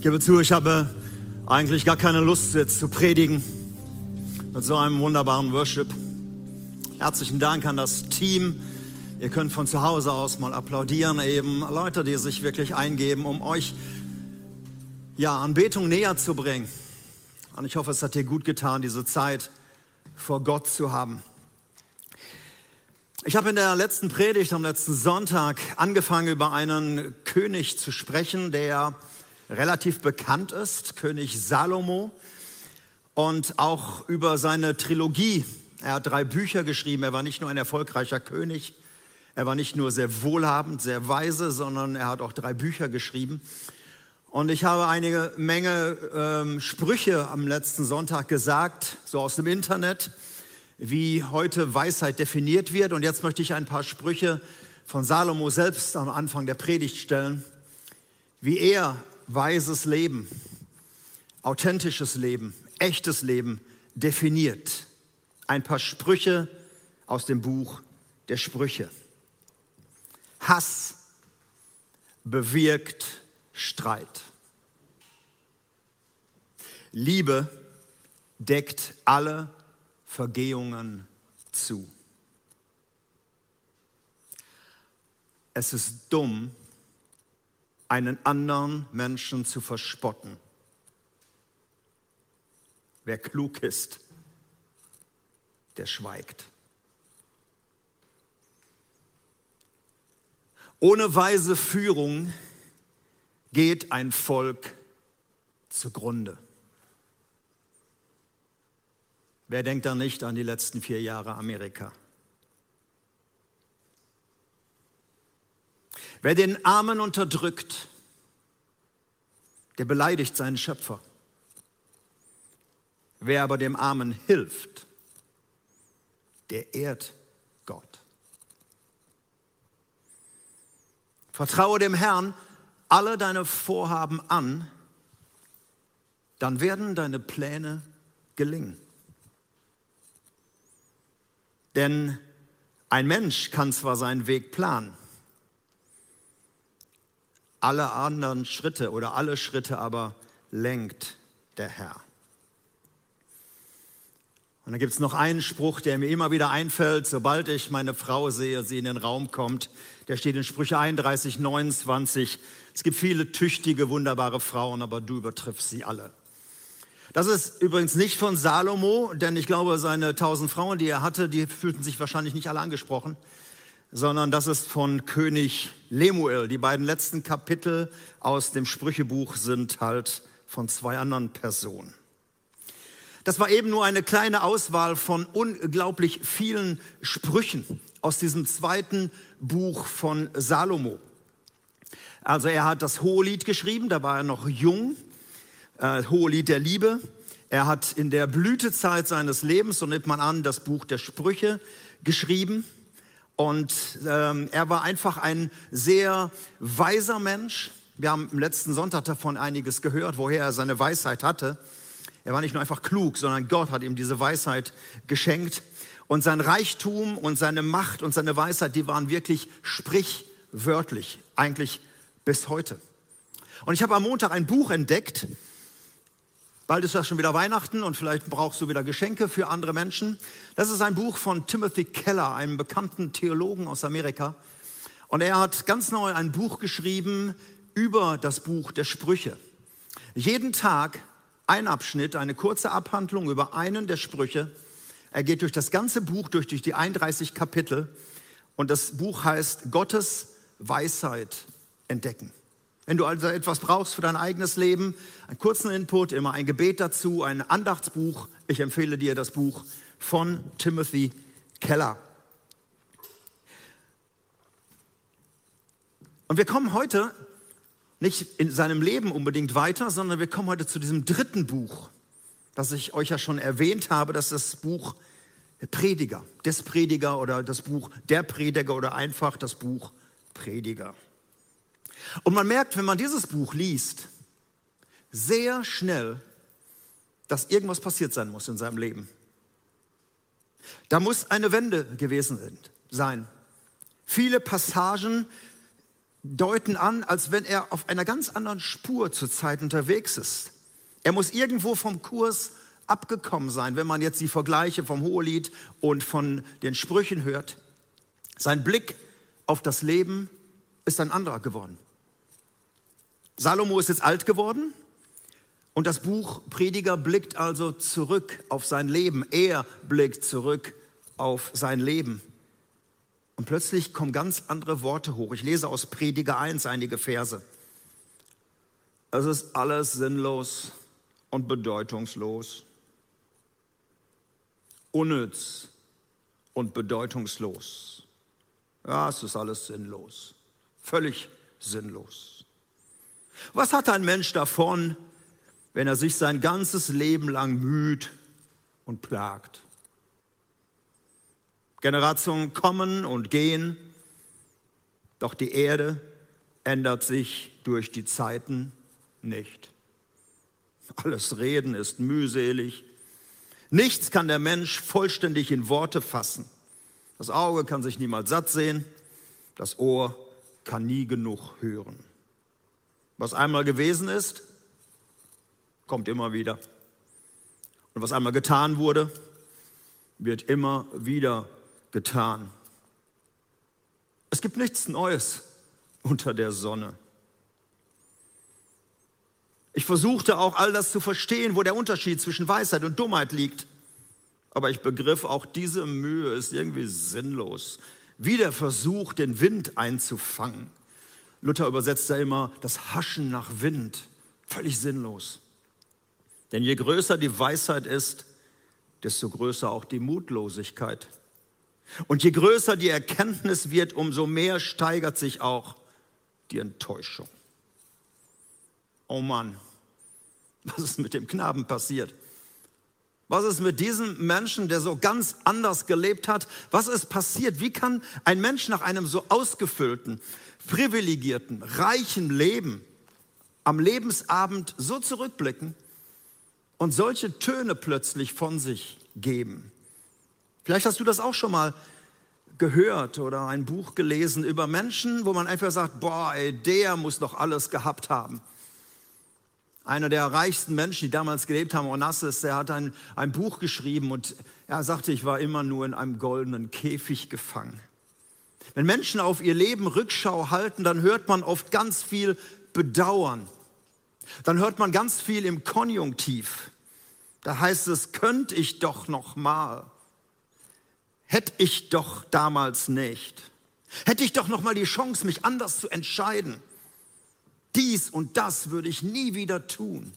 Ich gebe zu, ich habe eigentlich gar keine Lust jetzt zu predigen mit so einem wunderbaren Worship. Herzlichen Dank an das Team. Ihr könnt von zu Hause aus mal applaudieren eben. Leute, die sich wirklich eingeben, um euch ja, Anbetung näher zu bringen. Und ich hoffe, es hat dir gut getan, diese Zeit vor Gott zu haben. Ich habe in der letzten Predigt am letzten Sonntag angefangen, über einen König zu sprechen, der relativ bekannt ist, König Salomo, und auch über seine Trilogie. Er hat drei Bücher geschrieben. Er war nicht nur ein erfolgreicher König, er war nicht nur sehr wohlhabend, sehr weise, sondern er hat auch drei Bücher geschrieben. Und ich habe eine Menge ähm, Sprüche am letzten Sonntag gesagt, so aus dem Internet wie heute Weisheit definiert wird. Und jetzt möchte ich ein paar Sprüche von Salomo selbst am Anfang der Predigt stellen, wie er weises Leben, authentisches Leben, echtes Leben definiert. Ein paar Sprüche aus dem Buch der Sprüche. Hass bewirkt Streit. Liebe deckt alle Vergehungen zu. Es ist dumm, einen anderen Menschen zu verspotten. Wer klug ist, der schweigt. Ohne weise Führung geht ein Volk zugrunde. Wer denkt da nicht an die letzten vier Jahre Amerika? Wer den Armen unterdrückt, der beleidigt seinen Schöpfer. Wer aber dem Armen hilft, der ehrt Gott. Vertraue dem Herrn alle deine Vorhaben an, dann werden deine Pläne gelingen. Denn ein Mensch kann zwar seinen Weg planen, alle anderen Schritte oder alle Schritte aber lenkt der Herr. Und dann gibt es noch einen Spruch, der mir immer wieder einfällt, sobald ich meine Frau sehe, sie in den Raum kommt. Der steht in Sprüche 31, 29. Es gibt viele tüchtige, wunderbare Frauen, aber du übertriffst sie alle. Das ist übrigens nicht von Salomo, denn ich glaube, seine tausend Frauen, die er hatte, die fühlten sich wahrscheinlich nicht alle angesprochen, sondern das ist von König Lemuel. Die beiden letzten Kapitel aus dem Sprüchebuch sind halt von zwei anderen Personen. Das war eben nur eine kleine Auswahl von unglaublich vielen Sprüchen aus diesem zweiten Buch von Salomo. Also er hat das Hohelied geschrieben, da war er noch jung äh, Hohelied der Liebe. Er hat in der Blütezeit seines Lebens, so nimmt man an, das Buch der Sprüche geschrieben. Und ähm, er war einfach ein sehr weiser Mensch. Wir haben im letzten Sonntag davon einiges gehört, woher er seine Weisheit hatte. Er war nicht nur einfach klug, sondern Gott hat ihm diese Weisheit geschenkt. Und sein Reichtum und seine Macht und seine Weisheit, die waren wirklich sprichwörtlich, eigentlich bis heute. Und ich habe am Montag ein Buch entdeckt, Bald ist ja schon wieder Weihnachten und vielleicht brauchst du wieder Geschenke für andere Menschen. Das ist ein Buch von Timothy Keller, einem bekannten Theologen aus Amerika. Und er hat ganz neu ein Buch geschrieben über das Buch der Sprüche. Jeden Tag ein Abschnitt, eine kurze Abhandlung über einen der Sprüche. Er geht durch das ganze Buch, durch, durch die 31 Kapitel. Und das Buch heißt Gottes Weisheit entdecken. Wenn du also etwas brauchst für dein eigenes Leben, einen kurzen Input, immer ein Gebet dazu, ein Andachtsbuch. Ich empfehle dir das Buch von Timothy Keller. Und wir kommen heute nicht in seinem Leben unbedingt weiter, sondern wir kommen heute zu diesem dritten Buch, das ich euch ja schon erwähnt habe. Das ist das Buch Prediger, des Prediger oder das Buch der Prediger oder einfach das Buch Prediger. Und man merkt, wenn man dieses Buch liest, sehr schnell, dass irgendwas passiert sein muss in seinem Leben. Da muss eine Wende gewesen sein. Viele Passagen deuten an, als wenn er auf einer ganz anderen Spur zurzeit unterwegs ist. Er muss irgendwo vom Kurs abgekommen sein, wenn man jetzt die Vergleiche vom Hohelied und von den Sprüchen hört. Sein Blick auf das Leben ist ein anderer geworden. Salomo ist jetzt alt geworden und das Buch Prediger blickt also zurück auf sein Leben. Er blickt zurück auf sein Leben. Und plötzlich kommen ganz andere Worte hoch. Ich lese aus Prediger 1 einige Verse. Es ist alles sinnlos und bedeutungslos, unnütz und bedeutungslos. Ja, es ist alles sinnlos, völlig sinnlos. Was hat ein Mensch davon, wenn er sich sein ganzes Leben lang müht und plagt? Generationen kommen und gehen, doch die Erde ändert sich durch die Zeiten nicht. Alles Reden ist mühselig. Nichts kann der Mensch vollständig in Worte fassen. Das Auge kann sich niemals satt sehen, das Ohr kann nie genug hören. Was einmal gewesen ist, kommt immer wieder. Und was einmal getan wurde, wird immer wieder getan. Es gibt nichts Neues unter der Sonne. Ich versuchte auch all das zu verstehen, wo der Unterschied zwischen Weisheit und Dummheit liegt. Aber ich begriff, auch diese Mühe ist irgendwie sinnlos. Wie der Versuch, den Wind einzufangen. Luther übersetzt da immer das Haschen nach Wind. Völlig sinnlos. Denn je größer die Weisheit ist, desto größer auch die Mutlosigkeit. Und je größer die Erkenntnis wird, umso mehr steigert sich auch die Enttäuschung. Oh Mann, was ist mit dem Knaben passiert? Was ist mit diesem Menschen, der so ganz anders gelebt hat? Was ist passiert? Wie kann ein Mensch nach einem so ausgefüllten, privilegierten, reichen Leben am Lebensabend so zurückblicken und solche Töne plötzlich von sich geben? Vielleicht hast du das auch schon mal gehört oder ein Buch gelesen über Menschen, wo man einfach sagt, boah, ey, der muss doch alles gehabt haben. Einer der reichsten Menschen, die damals gelebt haben, Onassis, der hat ein, ein Buch geschrieben und er sagte, ich war immer nur in einem goldenen Käfig gefangen. Wenn Menschen auf ihr Leben Rückschau halten, dann hört man oft ganz viel Bedauern. Dann hört man ganz viel im Konjunktiv. Da heißt es, könnte ich doch noch mal. Hätte ich doch damals nicht. Hätte ich doch noch mal die Chance, mich anders zu entscheiden. Dies und das würde ich nie wieder tun.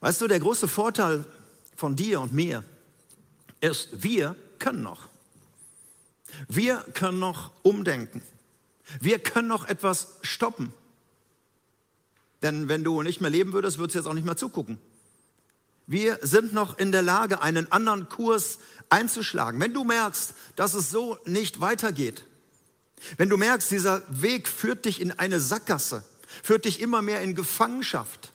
Weißt du, der große Vorteil von dir und mir ist, wir können noch. Wir können noch umdenken. Wir können noch etwas stoppen. Denn wenn du nicht mehr leben würdest, würdest du jetzt auch nicht mehr zugucken. Wir sind noch in der Lage, einen anderen Kurs einzuschlagen. Wenn du merkst, dass es so nicht weitergeht, wenn du merkst, dieser Weg führt dich in eine Sackgasse, führt dich immer mehr in Gefangenschaft,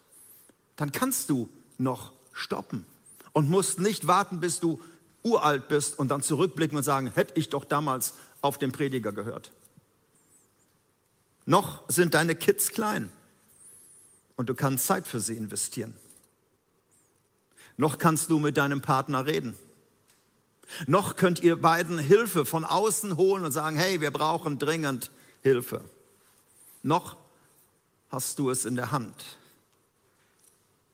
dann kannst du noch stoppen und musst nicht warten, bis du uralt bist und dann zurückblicken und sagen, hätte ich doch damals auf den Prediger gehört. Noch sind deine Kids klein und du kannst Zeit für sie investieren noch kannst du mit deinem Partner reden. Noch könnt ihr beiden Hilfe von außen holen und sagen, hey, wir brauchen dringend Hilfe. Noch hast du es in der Hand.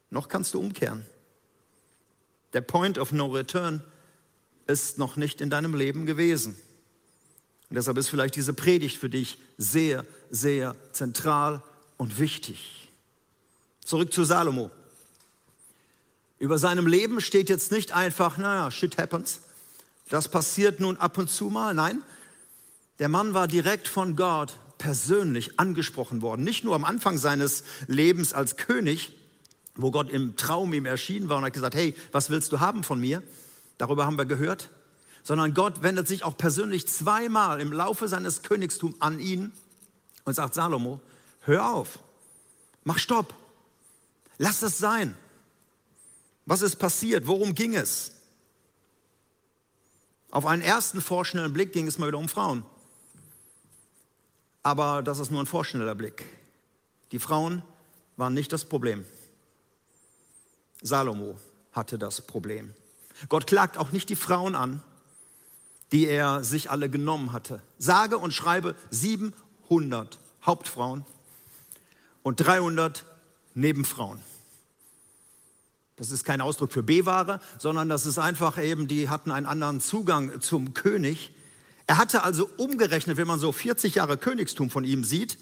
Noch kannst du umkehren. Der Point of No Return ist noch nicht in deinem Leben gewesen. Und deshalb ist vielleicht diese Predigt für dich sehr, sehr zentral und wichtig. Zurück zu Salomo. Über seinem Leben steht jetzt nicht einfach, naja, shit happens. Das passiert nun ab und zu mal. Nein, der Mann war direkt von Gott persönlich angesprochen worden. Nicht nur am Anfang seines Lebens als König, wo Gott im Traum ihm erschienen war und hat gesagt, hey, was willst du haben von mir? Darüber haben wir gehört. Sondern Gott wendet sich auch persönlich zweimal im Laufe seines Königstums an ihn und sagt, Salomo, hör auf, mach Stopp, lass es sein. Was ist passiert? Worum ging es? Auf einen ersten vorschnellen Blick ging es mal wieder um Frauen. Aber das ist nur ein vorschneller Blick. Die Frauen waren nicht das Problem. Salomo hatte das Problem. Gott klagt auch nicht die Frauen an, die er sich alle genommen hatte. Sage und schreibe 700 Hauptfrauen und 300 Nebenfrauen. Das ist kein Ausdruck für B-Ware, sondern das ist einfach eben, die hatten einen anderen Zugang zum König. Er hatte also umgerechnet, wenn man so 40 Jahre Königstum von ihm sieht,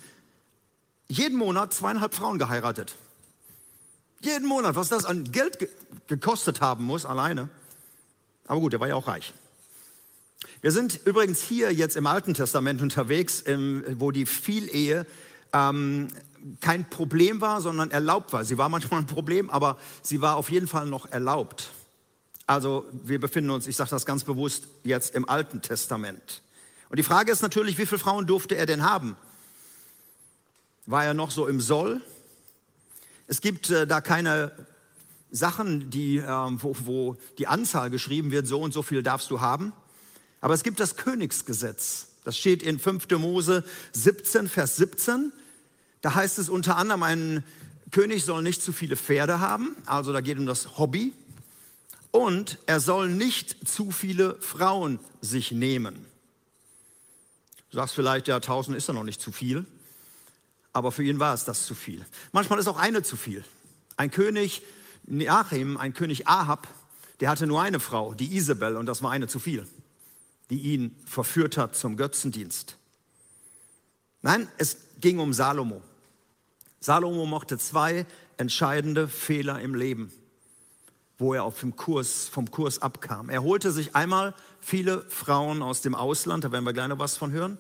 jeden Monat zweieinhalb Frauen geheiratet. Jeden Monat, was das an Geld ge gekostet haben muss, alleine. Aber gut, er war ja auch reich. Wir sind übrigens hier jetzt im Alten Testament unterwegs, wo die Vielehe ähm, kein Problem war, sondern erlaubt war. Sie war manchmal ein Problem, aber sie war auf jeden Fall noch erlaubt. Also wir befinden uns, ich sage das ganz bewusst, jetzt im Alten Testament. Und die Frage ist natürlich, wie viele Frauen durfte er denn haben? War er noch so im Soll? Es gibt äh, da keine Sachen, die, äh, wo, wo die Anzahl geschrieben wird, so und so viel darfst du haben. Aber es gibt das Königsgesetz. Das steht in 5. Mose 17, Vers 17. Da heißt es unter anderem, ein König soll nicht zu viele Pferde haben, also da geht um das Hobby. Und er soll nicht zu viele Frauen sich nehmen. Du sagst vielleicht, ja, 1000 ist ja noch nicht zu viel, aber für ihn war es das zu viel. Manchmal ist auch eine zu viel. Ein König Neachim, ein König Ahab, der hatte nur eine Frau, die Isabel, und das war eine zu viel, die ihn verführt hat zum Götzendienst. Nein, es ging um Salomo. Salomo mochte zwei entscheidende Fehler im Leben, wo er auf dem Kurs, vom Kurs abkam. Er holte sich einmal viele Frauen aus dem Ausland, da werden wir gleich noch was von hören,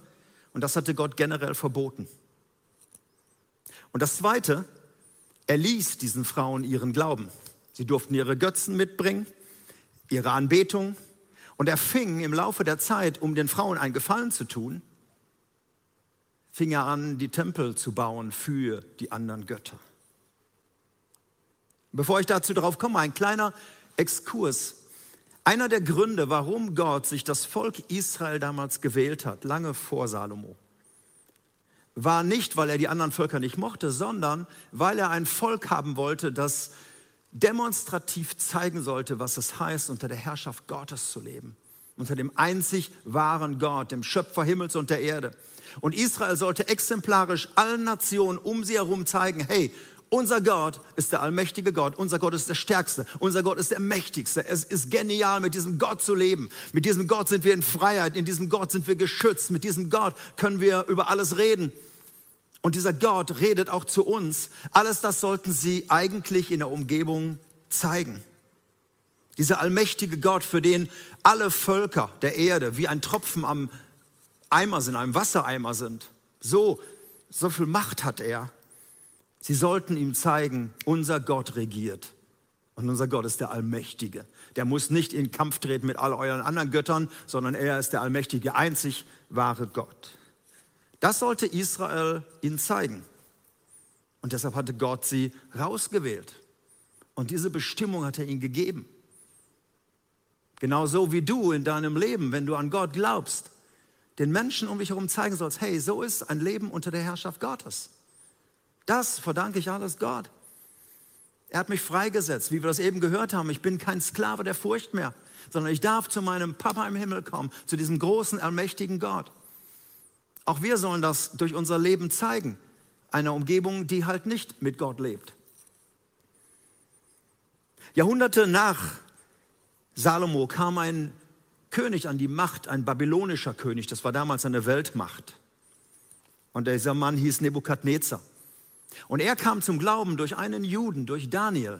und das hatte Gott generell verboten. Und das Zweite, er ließ diesen Frauen ihren Glauben. Sie durften ihre Götzen mitbringen, ihre Anbetung, und er fing im Laufe der Zeit, um den Frauen einen Gefallen zu tun, fing er an, die Tempel zu bauen für die anderen Götter. Bevor ich dazu drauf komme, ein kleiner Exkurs. Einer der Gründe, warum Gott sich das Volk Israel damals gewählt hat, lange vor Salomo, war nicht, weil er die anderen Völker nicht mochte, sondern weil er ein Volk haben wollte, das demonstrativ zeigen sollte, was es heißt, unter der Herrschaft Gottes zu leben. Unter dem einzig wahren Gott, dem Schöpfer Himmels und der Erde. Und Israel sollte exemplarisch allen Nationen um sie herum zeigen, hey, unser Gott ist der allmächtige Gott, unser Gott ist der stärkste, unser Gott ist der mächtigste. Es ist genial, mit diesem Gott zu leben. Mit diesem Gott sind wir in Freiheit, in diesem Gott sind wir geschützt, mit diesem Gott können wir über alles reden. Und dieser Gott redet auch zu uns. Alles das sollten sie eigentlich in der Umgebung zeigen. Dieser allmächtige Gott, für den alle Völker der Erde wie ein Tropfen am Eimer sind, einem Wassereimer sind. So, so viel Macht hat er. Sie sollten ihm zeigen, unser Gott regiert. Und unser Gott ist der Allmächtige. Der muss nicht in Kampf treten mit all euren anderen Göttern, sondern er ist der allmächtige, einzig wahre Gott. Das sollte Israel ihnen zeigen. Und deshalb hatte Gott sie rausgewählt. Und diese Bestimmung hat er ihnen gegeben. Genauso wie du in deinem Leben, wenn du an Gott glaubst, den Menschen um dich herum zeigen sollst, hey, so ist ein Leben unter der Herrschaft Gottes. Das verdanke ich alles Gott. Er hat mich freigesetzt, wie wir das eben gehört haben. Ich bin kein Sklave der Furcht mehr, sondern ich darf zu meinem Papa im Himmel kommen, zu diesem großen, allmächtigen Gott. Auch wir sollen das durch unser Leben zeigen, einer Umgebung, die halt nicht mit Gott lebt. Jahrhunderte nach Salomo kam ein König an die Macht, ein babylonischer König, das war damals eine Weltmacht. Und dieser Mann hieß Nebukadnezar. Und er kam zum Glauben durch einen Juden, durch Daniel.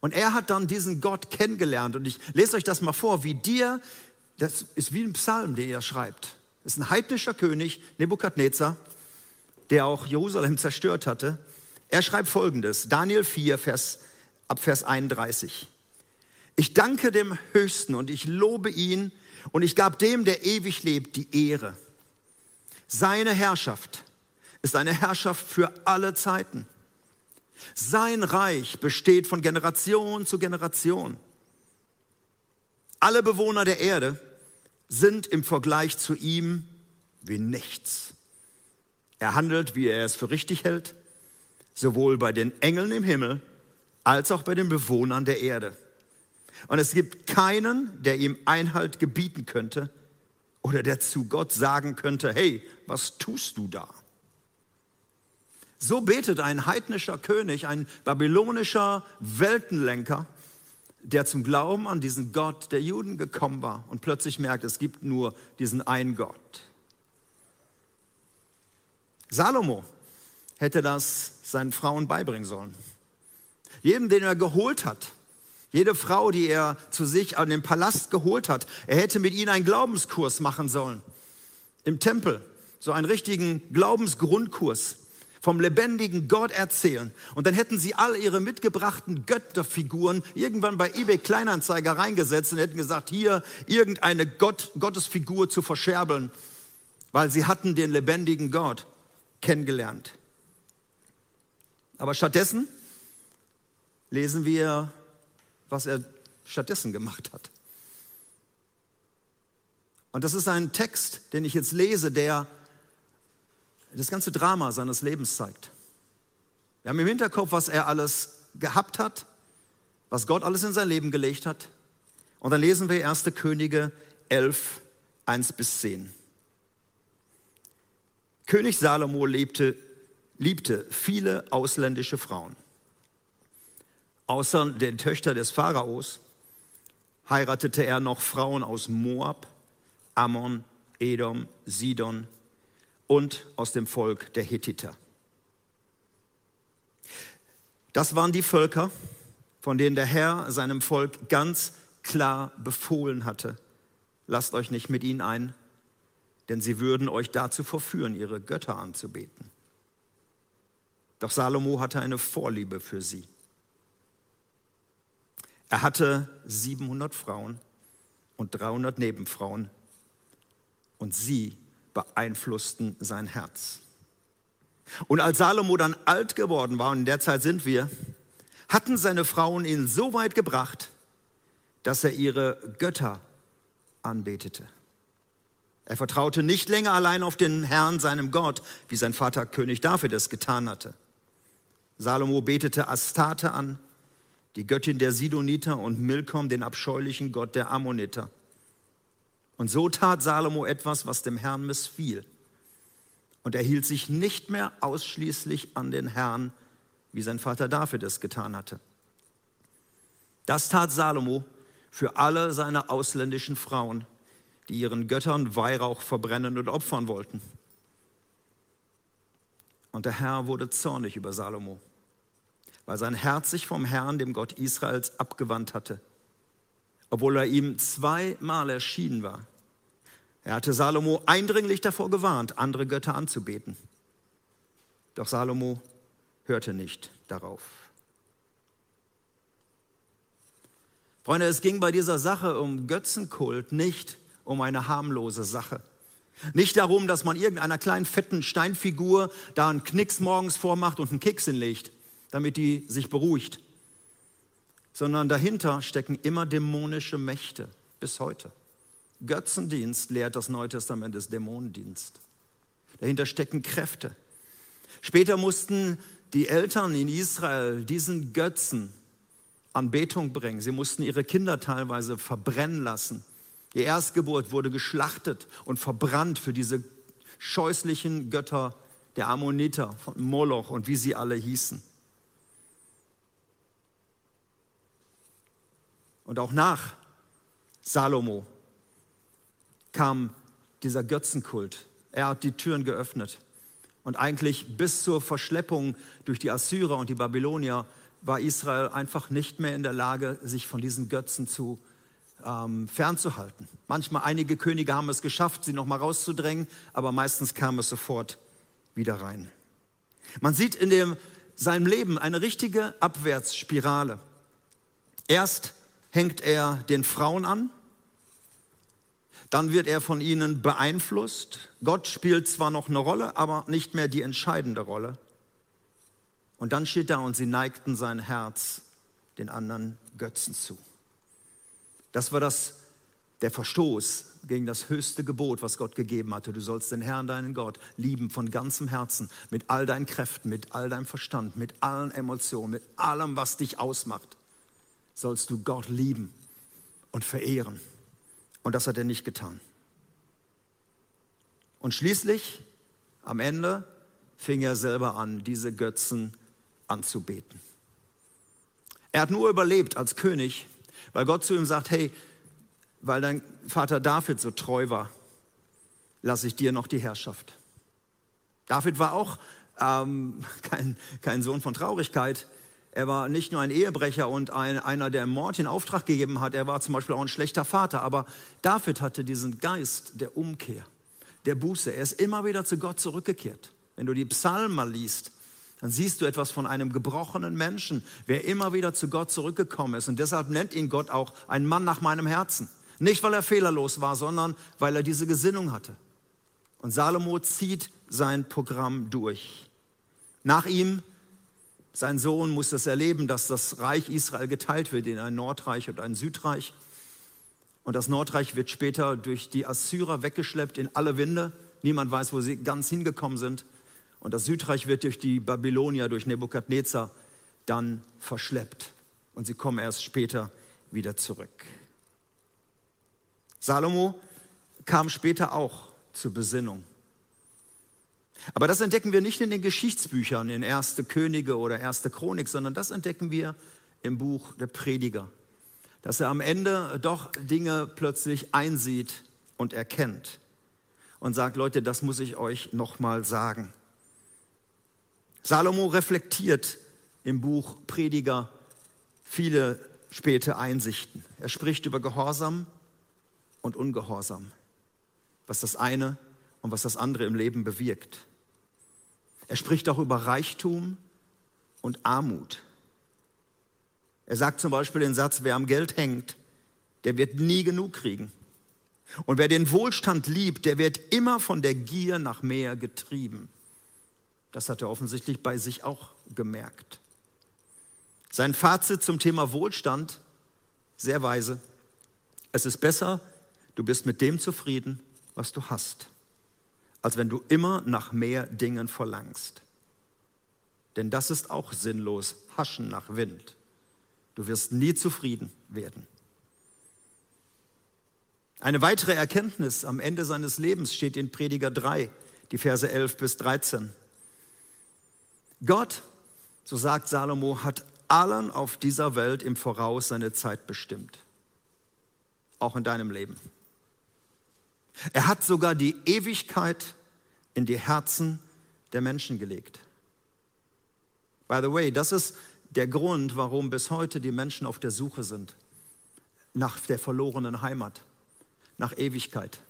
Und er hat dann diesen Gott kennengelernt. Und ich lese euch das mal vor, wie dir, das ist wie ein Psalm, den er schreibt. Das ist ein heidnischer König, Nebukadnezar, der auch Jerusalem zerstört hatte. Er schreibt folgendes, Daniel 4, Vers, ab Vers 31. Ich danke dem Höchsten und ich lobe ihn und ich gab dem, der ewig lebt, die Ehre. Seine Herrschaft ist eine Herrschaft für alle Zeiten. Sein Reich besteht von Generation zu Generation. Alle Bewohner der Erde sind im Vergleich zu ihm wie nichts. Er handelt, wie er es für richtig hält, sowohl bei den Engeln im Himmel als auch bei den Bewohnern der Erde. Und es gibt keinen, der ihm Einhalt gebieten könnte oder der zu Gott sagen könnte, hey, was tust du da? So betet ein heidnischer König, ein babylonischer Weltenlenker, der zum Glauben an diesen Gott der Juden gekommen war und plötzlich merkt, es gibt nur diesen einen Gott. Salomo hätte das seinen Frauen beibringen sollen. Jedem, den er geholt hat, jede Frau, die er zu sich an den Palast geholt hat, er hätte mit ihnen einen Glaubenskurs machen sollen. Im Tempel, so einen richtigen Glaubensgrundkurs vom lebendigen Gott erzählen. Und dann hätten sie all ihre mitgebrachten Götterfiguren irgendwann bei eBay Kleinanzeiger reingesetzt und hätten gesagt, hier irgendeine Gott, Gottesfigur zu verscherbeln, weil sie hatten den lebendigen Gott kennengelernt. Aber stattdessen lesen wir, was er stattdessen gemacht hat. Und das ist ein Text, den ich jetzt lese, der das ganze Drama seines Lebens zeigt. Wir haben im Hinterkopf, was er alles gehabt hat, was Gott alles in sein Leben gelegt hat. Und dann lesen wir 1. Könige 11, 1 bis 10. König Salomo lebte, liebte viele ausländische Frauen. Außer den Töchtern des Pharaos heiratete er noch Frauen aus Moab, Ammon, Edom, Sidon und aus dem Volk der Hethiter. Das waren die Völker, von denen der Herr seinem Volk ganz klar befohlen hatte, lasst euch nicht mit ihnen ein, denn sie würden euch dazu verführen, ihre Götter anzubeten. Doch Salomo hatte eine Vorliebe für sie. Er hatte 700 Frauen und 300 Nebenfrauen und sie beeinflussten sein Herz. Und als Salomo dann alt geworden war, und in der Zeit sind wir, hatten seine Frauen ihn so weit gebracht, dass er ihre Götter anbetete. Er vertraute nicht länger allein auf den Herrn, seinem Gott, wie sein Vater König David es getan hatte. Salomo betete Astarte an, die Göttin der Sidoniter, und Milkom, den abscheulichen Gott der Ammoniter. Und so tat Salomo etwas, was dem Herrn missfiel. Und er hielt sich nicht mehr ausschließlich an den Herrn, wie sein Vater David es getan hatte. Das tat Salomo für alle seine ausländischen Frauen die ihren Göttern Weihrauch verbrennen und opfern wollten. Und der Herr wurde zornig über Salomo, weil sein Herz sich vom Herrn, dem Gott Israels, abgewandt hatte, obwohl er ihm zweimal erschienen war. Er hatte Salomo eindringlich davor gewarnt, andere Götter anzubeten. Doch Salomo hörte nicht darauf. Freunde, es ging bei dieser Sache um Götzenkult nicht um eine harmlose Sache. Nicht darum, dass man irgendeiner kleinen fetten Steinfigur da einen Knicks morgens vormacht und einen Keks hinlegt, damit die sich beruhigt, sondern dahinter stecken immer dämonische Mächte bis heute. Götzendienst lehrt das Neue Testament ist Dämonendienst. Dahinter stecken Kräfte. Später mussten die Eltern in Israel diesen Götzen Anbetung bringen. Sie mussten ihre Kinder teilweise verbrennen lassen. Die Erstgeburt wurde geschlachtet und verbrannt für diese scheußlichen Götter der Ammoniter, von Moloch und wie sie alle hießen. Und auch nach Salomo kam dieser Götzenkult. Er hat die Türen geöffnet. Und eigentlich bis zur Verschleppung durch die Assyrer und die Babylonier war Israel einfach nicht mehr in der Lage, sich von diesen Götzen zu ähm, fernzuhalten. Manchmal einige Könige haben es geschafft, sie nochmal rauszudrängen, aber meistens kam es sofort wieder rein. Man sieht in dem, seinem Leben eine richtige Abwärtsspirale. Erst hängt er den Frauen an, dann wird er von ihnen beeinflusst. Gott spielt zwar noch eine Rolle, aber nicht mehr die entscheidende Rolle. Und dann steht da und sie neigten sein Herz den anderen Götzen zu. Das war das, der Verstoß gegen das höchste Gebot, was Gott gegeben hatte. Du sollst den Herrn, deinen Gott, lieben von ganzem Herzen, mit all deinen Kräften, mit all deinem Verstand, mit allen Emotionen, mit allem, was dich ausmacht. Sollst du Gott lieben und verehren. Und das hat er nicht getan. Und schließlich, am Ende, fing er selber an, diese Götzen anzubeten. Er hat nur überlebt als König, weil Gott zu ihm sagt, hey, weil dein Vater David so treu war, lasse ich dir noch die Herrschaft. David war auch ähm, kein, kein Sohn von Traurigkeit. Er war nicht nur ein Ehebrecher und ein, einer, der Mord in Auftrag gegeben hat, er war zum Beispiel auch ein schlechter Vater, aber David hatte diesen Geist der Umkehr, der Buße. Er ist immer wieder zu Gott zurückgekehrt. Wenn du die Psalmen liest, dann siehst du etwas von einem gebrochenen Menschen, wer immer wieder zu Gott zurückgekommen ist. Und deshalb nennt ihn Gott auch ein Mann nach meinem Herzen. Nicht, weil er fehlerlos war, sondern weil er diese Gesinnung hatte. Und Salomo zieht sein Programm durch. Nach ihm, sein Sohn, muss es erleben, dass das Reich Israel geteilt wird in ein Nordreich und ein Südreich. Und das Nordreich wird später durch die Assyrer weggeschleppt in alle Winde. Niemand weiß, wo sie ganz hingekommen sind. Und das Südreich wird durch die Babylonier, durch Nebukadnezar dann verschleppt. Und sie kommen erst später wieder zurück. Salomo kam später auch zur Besinnung. Aber das entdecken wir nicht in den Geschichtsbüchern, in Erste Könige oder Erste Chronik, sondern das entdecken wir im Buch der Prediger. Dass er am Ende doch Dinge plötzlich einsieht und erkennt und sagt, Leute, das muss ich euch nochmal sagen. Salomo reflektiert im Buch Prediger viele späte Einsichten. Er spricht über Gehorsam und Ungehorsam, was das eine und was das andere im Leben bewirkt. Er spricht auch über Reichtum und Armut. Er sagt zum Beispiel den Satz, wer am Geld hängt, der wird nie genug kriegen. Und wer den Wohlstand liebt, der wird immer von der Gier nach mehr getrieben. Das hat er offensichtlich bei sich auch gemerkt. Sein Fazit zum Thema Wohlstand, sehr weise. Es ist besser, du bist mit dem zufrieden, was du hast, als wenn du immer nach mehr Dingen verlangst. Denn das ist auch sinnlos, haschen nach Wind. Du wirst nie zufrieden werden. Eine weitere Erkenntnis am Ende seines Lebens steht in Prediger 3, die Verse 11 bis 13. Gott, so sagt Salomo, hat allen auf dieser Welt im Voraus seine Zeit bestimmt. Auch in deinem Leben. Er hat sogar die Ewigkeit in die Herzen der Menschen gelegt. By the way, das ist der Grund, warum bis heute die Menschen auf der Suche sind nach der verlorenen Heimat, nach Ewigkeit.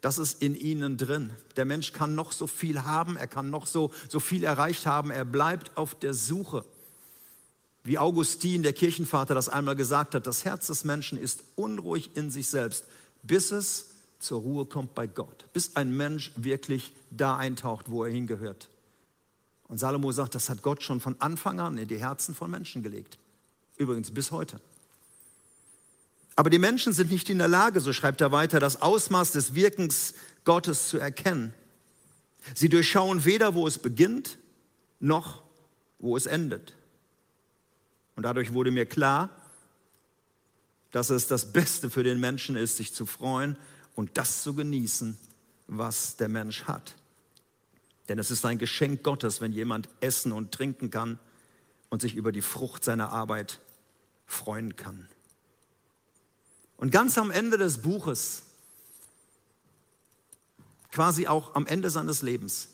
Das ist in ihnen drin. Der Mensch kann noch so viel haben, er kann noch so, so viel erreicht haben, er bleibt auf der Suche. Wie Augustin, der Kirchenvater, das einmal gesagt hat, das Herz des Menschen ist unruhig in sich selbst, bis es zur Ruhe kommt bei Gott, bis ein Mensch wirklich da eintaucht, wo er hingehört. Und Salomo sagt, das hat Gott schon von Anfang an in die Herzen von Menschen gelegt. Übrigens bis heute. Aber die Menschen sind nicht in der Lage, so schreibt er weiter, das Ausmaß des Wirkens Gottes zu erkennen. Sie durchschauen weder, wo es beginnt, noch wo es endet. Und dadurch wurde mir klar, dass es das Beste für den Menschen ist, sich zu freuen und das zu genießen, was der Mensch hat. Denn es ist ein Geschenk Gottes, wenn jemand essen und trinken kann und sich über die Frucht seiner Arbeit freuen kann. Und ganz am Ende des Buches, quasi auch am Ende seines Lebens,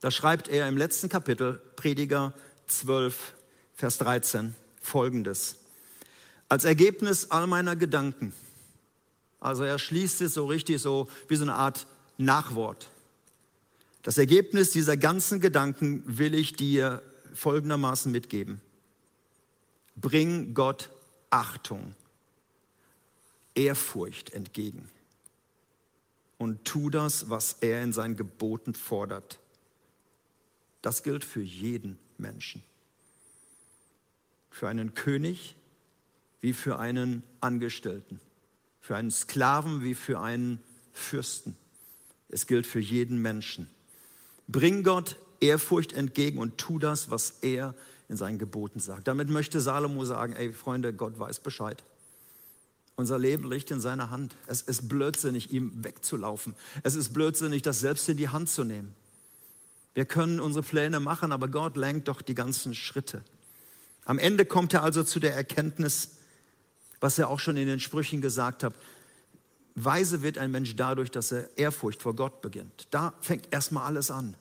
da schreibt er im letzten Kapitel, Prediger 12, Vers 13, folgendes. Als Ergebnis all meiner Gedanken, also er schließt es so richtig so wie so eine Art Nachwort. Das Ergebnis dieser ganzen Gedanken will ich dir folgendermaßen mitgeben. Bring Gott Achtung Ehrfurcht entgegen und tu das, was er in seinen Geboten fordert. Das gilt für jeden Menschen. Für einen König wie für einen Angestellten. Für einen Sklaven wie für einen Fürsten. Es gilt für jeden Menschen. Bring Gott Ehrfurcht entgegen und tu das, was er in seinen Geboten sagt. Damit möchte Salomo sagen, ey Freunde, Gott weiß Bescheid. Unser Leben liegt in seiner Hand. Es ist blödsinnig, ihm wegzulaufen. Es ist blödsinnig, das selbst in die Hand zu nehmen. Wir können unsere Pläne machen, aber Gott lenkt doch die ganzen Schritte. Am Ende kommt er also zu der Erkenntnis, was er auch schon in den Sprüchen gesagt hat. Weise wird ein Mensch dadurch, dass er Ehrfurcht vor Gott beginnt. Da fängt erstmal alles an.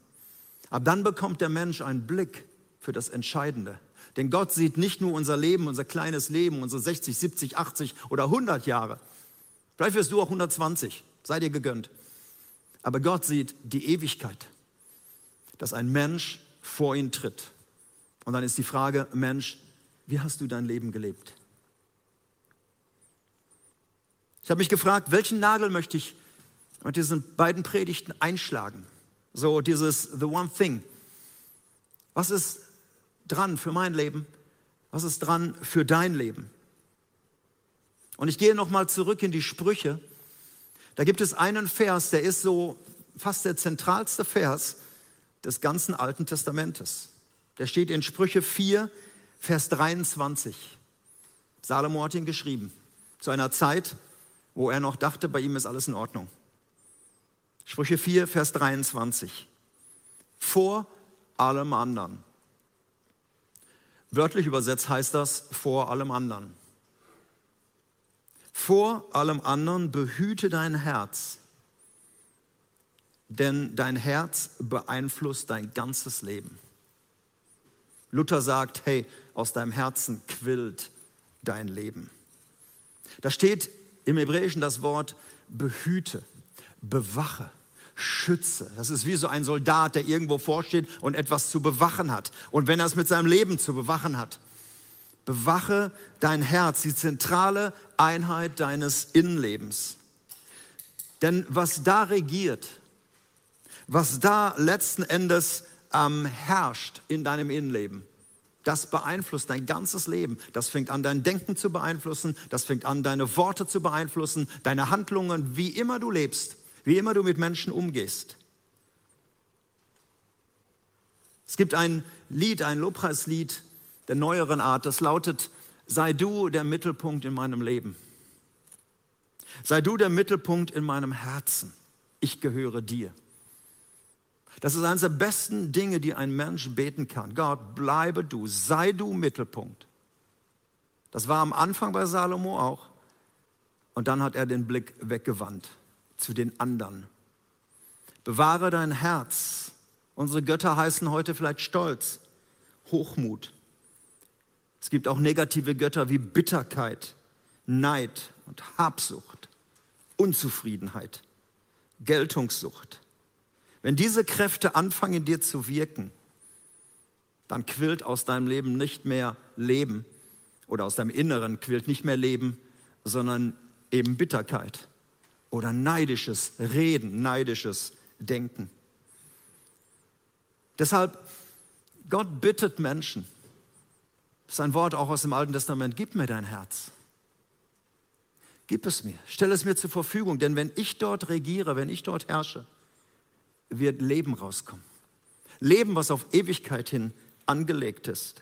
Aber dann bekommt der Mensch einen Blick für das Entscheidende. Denn Gott sieht nicht nur unser Leben, unser kleines Leben, unsere 60, 70, 80 oder 100 Jahre. Vielleicht wirst du auch 120, sei dir gegönnt. Aber Gott sieht die Ewigkeit, dass ein Mensch vor ihn tritt. Und dann ist die Frage, Mensch, wie hast du dein Leben gelebt? Ich habe mich gefragt, welchen Nagel möchte ich mit diesen beiden Predigten einschlagen? So dieses The One Thing. Was ist dran für mein Leben? Was ist dran für dein Leben? Und ich gehe nochmal zurück in die Sprüche. Da gibt es einen Vers, der ist so fast der zentralste Vers des ganzen Alten Testamentes. Der steht in Sprüche 4, Vers 23. Salomo hat ihn geschrieben, zu einer Zeit, wo er noch dachte, bei ihm ist alles in Ordnung. Sprüche 4, Vers 23. Vor allem anderen Wörtlich übersetzt heißt das vor allem anderen. Vor allem anderen behüte dein Herz, denn dein Herz beeinflusst dein ganzes Leben. Luther sagt, hey, aus deinem Herzen quillt dein Leben. Da steht im Hebräischen das Wort behüte, bewache schütze. Das ist wie so ein Soldat, der irgendwo vorsteht und etwas zu bewachen hat. Und wenn er es mit seinem Leben zu bewachen hat, bewache dein Herz, die zentrale Einheit deines Innenlebens. Denn was da regiert, was da letzten Endes ähm, herrscht in deinem Innenleben, das beeinflusst dein ganzes Leben. Das fängt an, dein Denken zu beeinflussen, das fängt an, deine Worte zu beeinflussen, deine Handlungen, wie immer du lebst wie immer du mit Menschen umgehst. Es gibt ein Lied, ein Lobpreislied der neueren Art, das lautet, sei du der Mittelpunkt in meinem Leben. Sei du der Mittelpunkt in meinem Herzen. Ich gehöre dir. Das ist eines der besten Dinge, die ein Mensch beten kann. Gott, bleibe du, sei du Mittelpunkt. Das war am Anfang bei Salomo auch. Und dann hat er den Blick weggewandt zu den anderen. Bewahre dein Herz. Unsere Götter heißen heute vielleicht Stolz, Hochmut. Es gibt auch negative Götter wie Bitterkeit, Neid und Habsucht, Unzufriedenheit, Geltungssucht. Wenn diese Kräfte anfangen in dir zu wirken, dann quillt aus deinem Leben nicht mehr Leben oder aus deinem Inneren quillt nicht mehr Leben, sondern eben Bitterkeit, oder neidisches Reden, neidisches Denken. Deshalb, Gott bittet Menschen, das ist ein Wort auch aus dem Alten Testament, gib mir dein Herz. Gib es mir, stell es mir zur Verfügung, denn wenn ich dort regiere, wenn ich dort herrsche, wird Leben rauskommen. Leben, was auf Ewigkeit hin angelegt ist.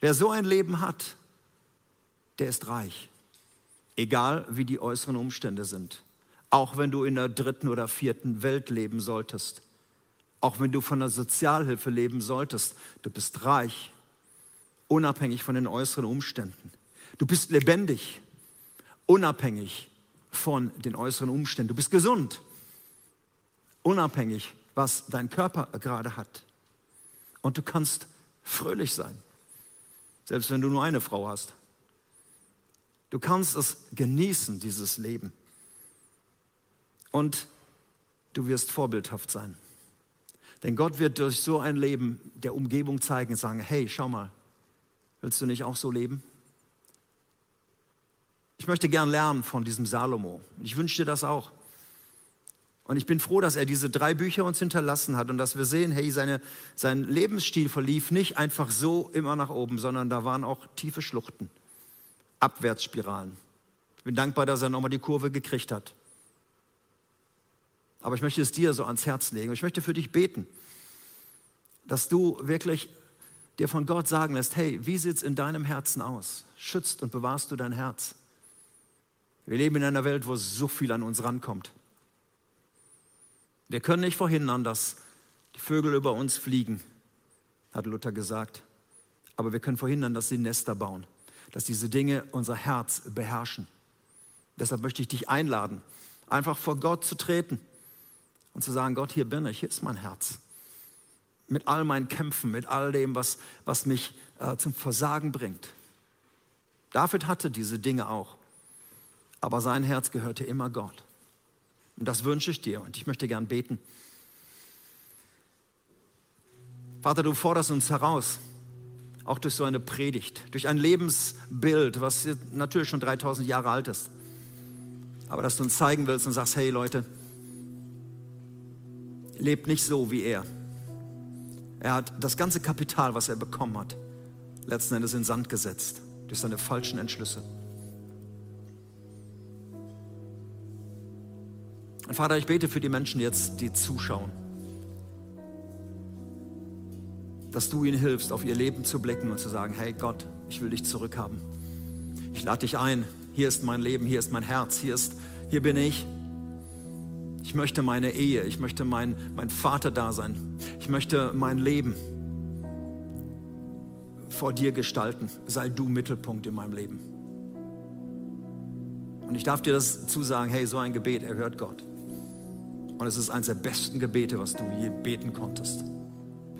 Wer so ein Leben hat, der ist reich egal wie die äußeren Umstände sind. Auch wenn du in der dritten oder vierten Welt leben solltest. Auch wenn du von der Sozialhilfe leben solltest. Du bist reich, unabhängig von den äußeren Umständen. Du bist lebendig, unabhängig von den äußeren Umständen. Du bist gesund, unabhängig, was dein Körper gerade hat. Und du kannst fröhlich sein, selbst wenn du nur eine Frau hast. Du kannst es genießen, dieses Leben. Und du wirst vorbildhaft sein. Denn Gott wird durch so ein Leben der Umgebung zeigen und sagen, hey, schau mal, willst du nicht auch so leben? Ich möchte gern lernen von diesem Salomo. Ich wünsche dir das auch. Und ich bin froh, dass er diese drei Bücher uns hinterlassen hat und dass wir sehen, hey, seine, sein Lebensstil verlief nicht einfach so immer nach oben, sondern da waren auch tiefe Schluchten Abwärtsspiralen. Ich bin dankbar, dass er nochmal die Kurve gekriegt hat. Aber ich möchte es dir so ans Herz legen. Ich möchte für dich beten, dass du wirklich dir von Gott sagen lässt, hey, wie sieht es in deinem Herzen aus? Schützt und bewahrst du dein Herz? Wir leben in einer Welt, wo so viel an uns rankommt. Wir können nicht verhindern, dass die Vögel über uns fliegen, hat Luther gesagt. Aber wir können verhindern, dass sie Nester bauen, dass diese Dinge unser Herz beherrschen. Deshalb möchte ich dich einladen, einfach vor Gott zu treten und zu sagen, Gott, hier bin ich, hier ist mein Herz. Mit all meinen Kämpfen, mit all dem, was, was mich äh, zum Versagen bringt. David hatte diese Dinge auch, aber sein Herz gehörte immer Gott. Und das wünsche ich dir und ich möchte gern beten. Vater, du forderst uns heraus, auch durch so eine Predigt, durch ein Lebensbild, was natürlich schon 3000 Jahre alt ist. Aber dass du uns zeigen willst und sagst, hey Leute, lebt nicht so wie er. Er hat das ganze Kapital, was er bekommen hat, letzten Endes in Sand gesetzt durch seine falschen Entschlüsse. Und Vater, ich bete für die Menschen jetzt, die zuschauen dass du ihnen hilfst, auf ihr Leben zu blicken und zu sagen, hey Gott, ich will dich zurückhaben. Ich lade dich ein, hier ist mein Leben, hier ist mein Herz, hier, ist, hier bin ich. Ich möchte meine Ehe, ich möchte mein, mein Vater da sein. Ich möchte mein Leben vor dir gestalten. Sei du Mittelpunkt in meinem Leben. Und ich darf dir das zusagen, hey, so ein Gebet erhört Gott. Und es ist eines der besten Gebete, was du je beten konntest.